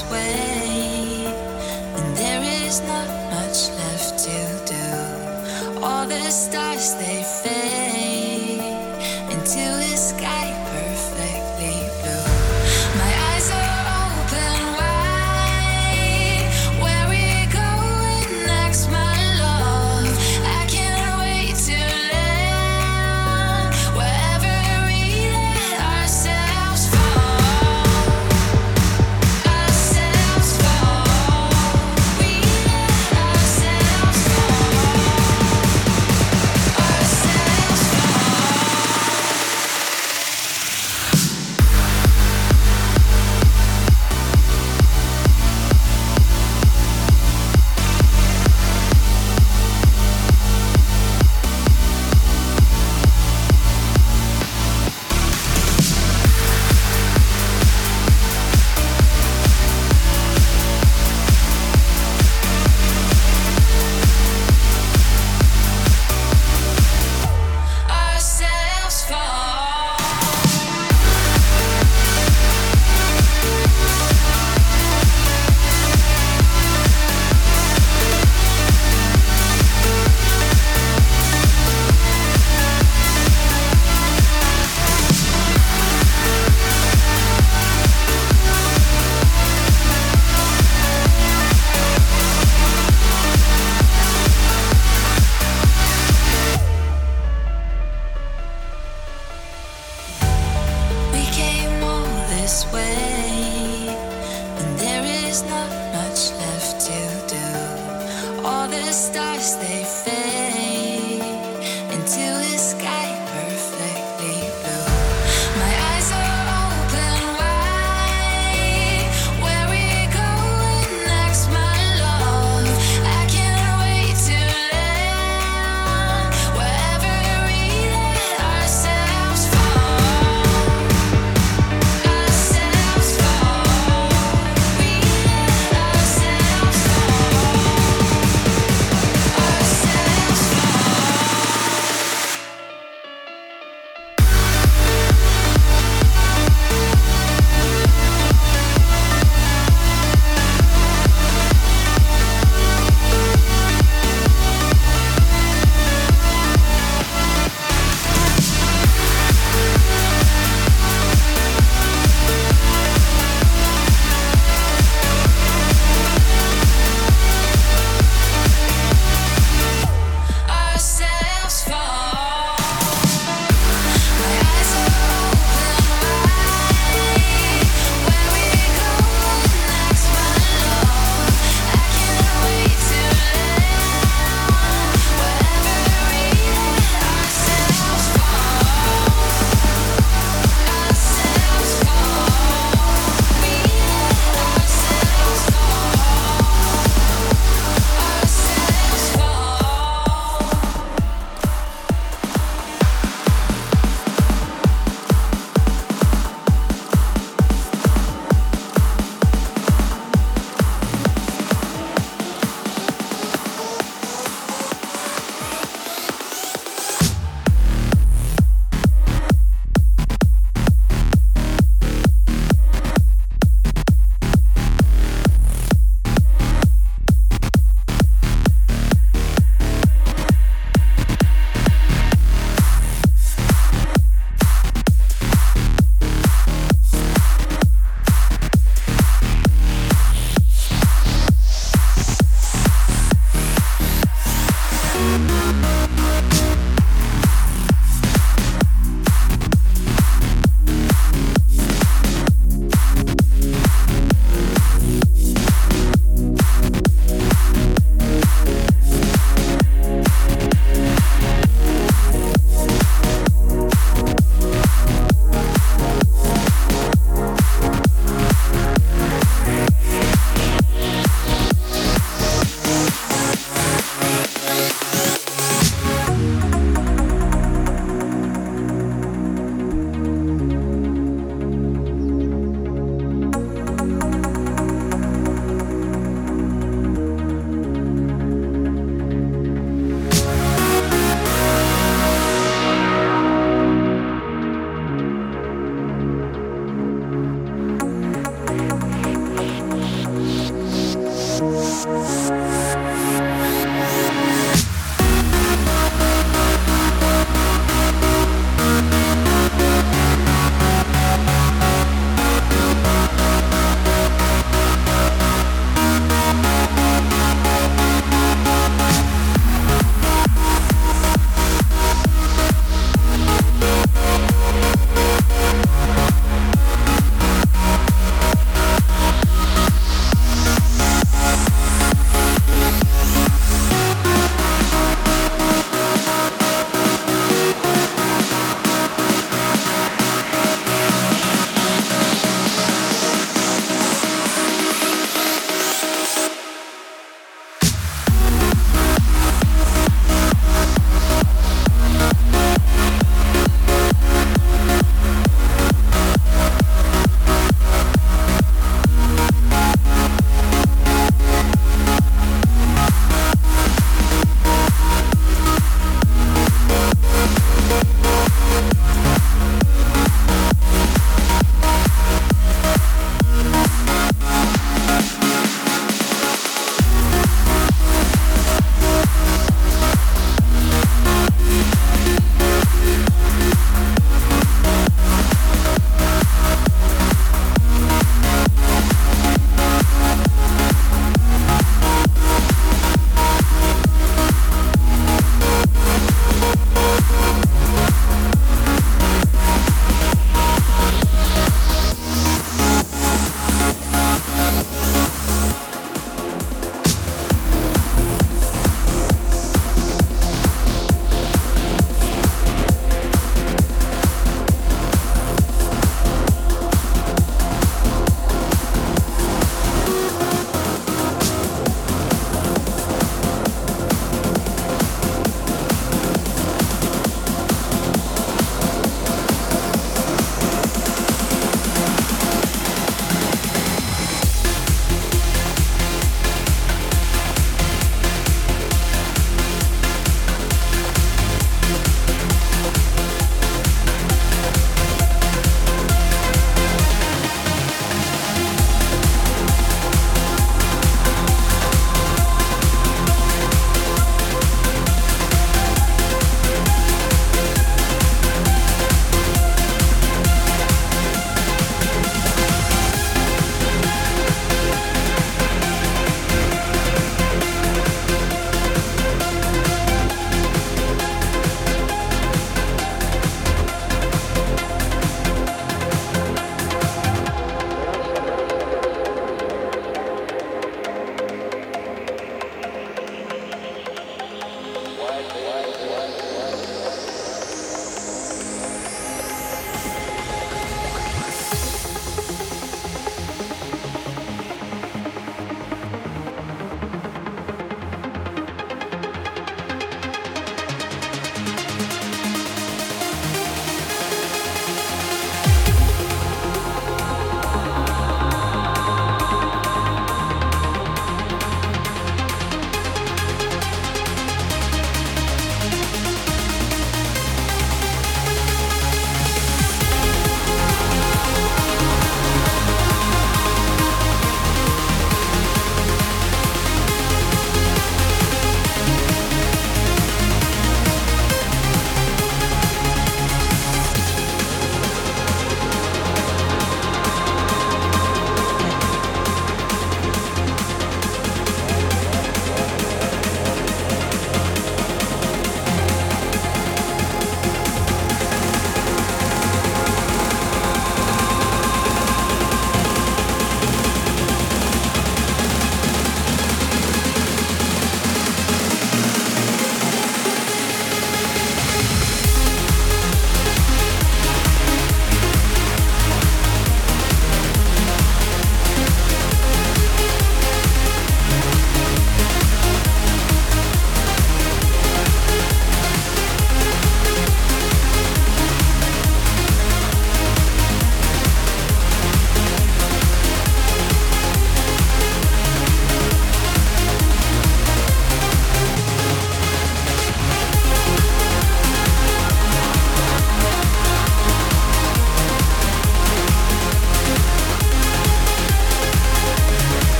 way, and there is not much left to do. All the stars they fade. the stars they fade.